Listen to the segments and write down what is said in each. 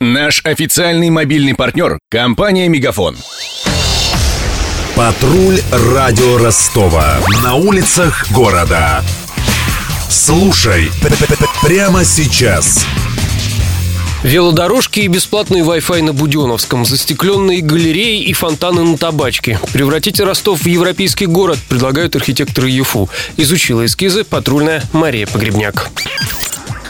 Наш официальный мобильный партнер – компания «Мегафон». Патруль радио Ростова. На улицах города. Слушай прямо сейчас. Велодорожки и бесплатный Wi-Fi на Буденовском, застекленные галереи и фонтаны на табачке. Превратите Ростов в европейский город, предлагают архитекторы ЮФУ. Изучила эскизы патрульная Мария Погребняк.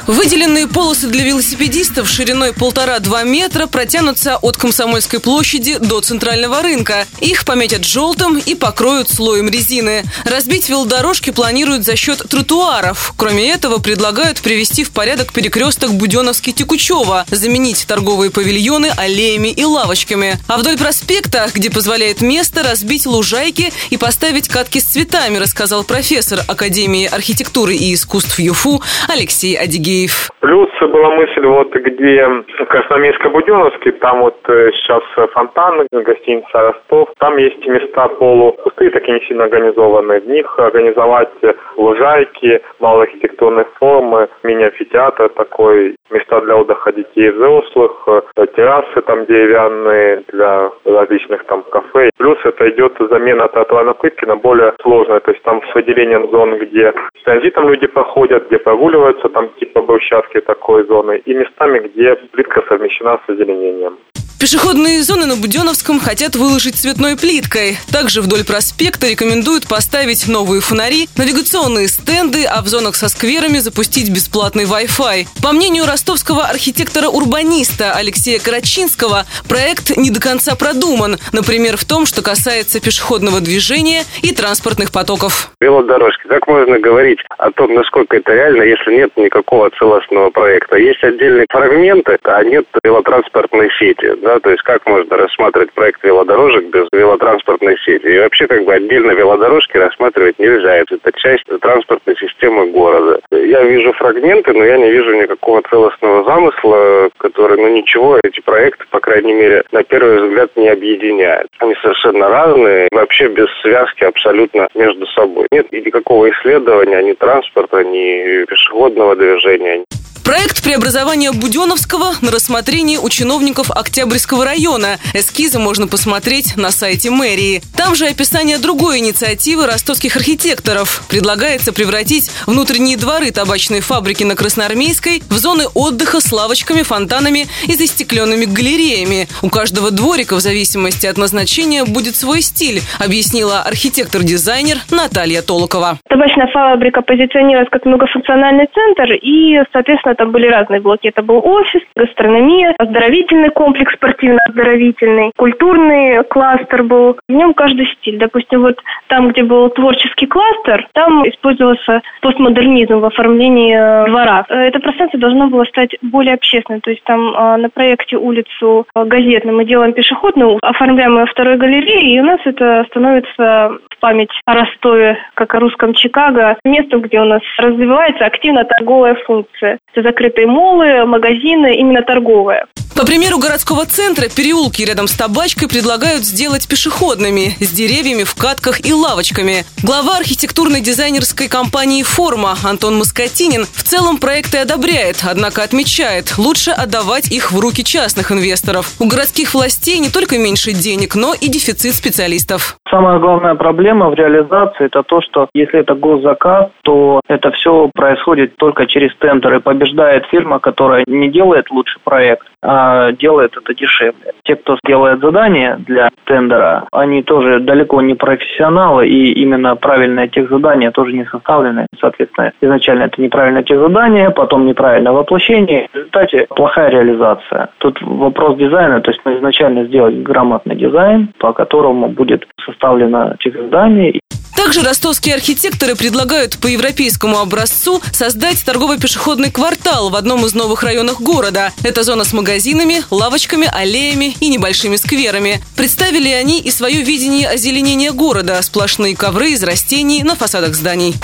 Выделенные полосы для велосипедистов шириной полтора-два метра протянутся от Комсомольской площади до Центрального рынка. Их пометят желтым и покроют слоем резины. Разбить велодорожки планируют за счет тротуаров. Кроме этого, предлагают привести в порядок перекресток Буденовский-Текучева, заменить торговые павильоны аллеями и лавочками. А вдоль проспекта, где позволяет место, разбить лужайки и поставить катки с цветами, рассказал профессор Академии архитектуры и искусств ЮФУ Алексей Адигей. Киев. Плюс была мысль, вот где Красноармейско-Буденовский, там вот э, сейчас фонтан, гостиница Ростов, там есть места полупустые, такие не сильно организованные. В них организовать лужайки, малоархитектурные формы, мини-амфитеатр такой, места для отдыха детей и взрослых, э, террасы там деревянные для различных там кафе. Плюс это идет замена тротуарной на более сложную, то есть там с выделением зон, где транзитом люди проходят, где прогуливаются, там типа брусчатки такой зоны, и местами, где плитка совмещена с озеленением. Пешеходные зоны на Буденовском хотят выложить цветной плиткой. Также вдоль проспекта рекомендуют поставить новые фонари, навигационные стенды, а в зонах со скверами запустить бесплатный Wi-Fi. По мнению ростовского архитектора-урбаниста Алексея Карачинского, проект не до конца продуман. Например, в том, что касается пешеходного движения и транспортных потоков. Велодорожки. Как можно говорить о том, насколько это реально, если нет никакого целостного проекта? Есть отдельные фрагменты, а нет велотранспортной сети да, то есть как можно рассматривать проект велодорожек без велотранспортной сети. И вообще как бы отдельно велодорожки рассматривать нельзя. Это часть транспортной системы города. Я вижу фрагменты, но я не вижу никакого целостного замысла, который, ну ничего, эти проекты, по крайней мере, на первый взгляд не объединяют. Они совершенно разные, вообще без связки абсолютно между собой. Нет никакого исследования ни транспорта, ни пешеходного движения. Проект преобразования Буденовского на рассмотрении у чиновников Октябрьского района. Эскизы можно посмотреть на сайте мэрии. Там же описание другой инициативы ростовских архитекторов. Предлагается превратить внутренние дворы табачной фабрики на Красноармейской в зоны отдыха с лавочками, фонтанами и застекленными галереями. У каждого дворика в зависимости от назначения будет свой стиль, объяснила архитектор-дизайнер Наталья Толокова. Табачная фабрика позиционировалась как многофункциональный центр и, соответственно, там были разные блоки. Это был офис, гастрономия, оздоровительный комплекс спортивно-оздоровительный, культурный кластер был. В нем каждый стиль. Допустим, вот там, где был творческий кластер, там использовался постмодернизм в оформлении э, двора. Э, это пространство должно было стать более общественным. То есть там э, на проекте улицу газетную мы делаем пешеходную, оформляем ее второй галереей, и у нас это становится в память о Ростове, как о русском Чикаго, местом, где у нас развивается активно торговая функция. Это закрытые молы, магазины, именно торговые. По примеру городского центра, переулки рядом с табачкой предлагают сделать пешеходными, с деревьями в катках и лавочками. Глава архитектурной дизайнерской компании «Форма» Антон Маскотинин в целом проекты одобряет, однако отмечает, лучше отдавать их в руки частных инвесторов. У городских властей не только меньше денег, но и дефицит специалистов. Самая главная проблема в реализации – это то, что если это госзаказ, то это все происходит только через тендеры. Побеждает фирма, которая не делает лучший проект, а делает это дешевле. Те, кто делает задание для тендера, они тоже далеко не профессионалы, и именно правильное тех задания тоже не составлены. Соответственно, изначально это неправильное тех задание, потом неправильное воплощение, в результате плохая реализация. Тут вопрос дизайна, то есть мы изначально сделать грамотный дизайн, по которому будет составлено тех задание. Также ростовские архитекторы предлагают по европейскому образцу создать торгово-пешеходный квартал в одном из новых районов города. Это зона с магазинами, лавочками, аллеями и небольшими скверами. Представили они и свое видение озеленения города – сплошные ковры из растений на фасадах зданий.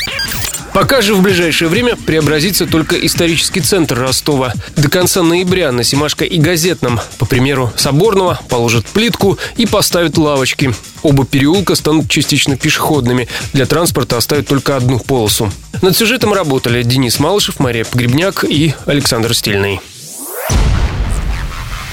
Пока же в ближайшее время преобразится только исторический центр Ростова. До конца ноября на Симашко и Газетном, по примеру Соборного, положат плитку и поставят лавочки. Оба переулка станут частично пешеходными. Для транспорта оставят только одну полосу. Над сюжетом работали Денис Малышев, Мария Погребняк и Александр Стильный.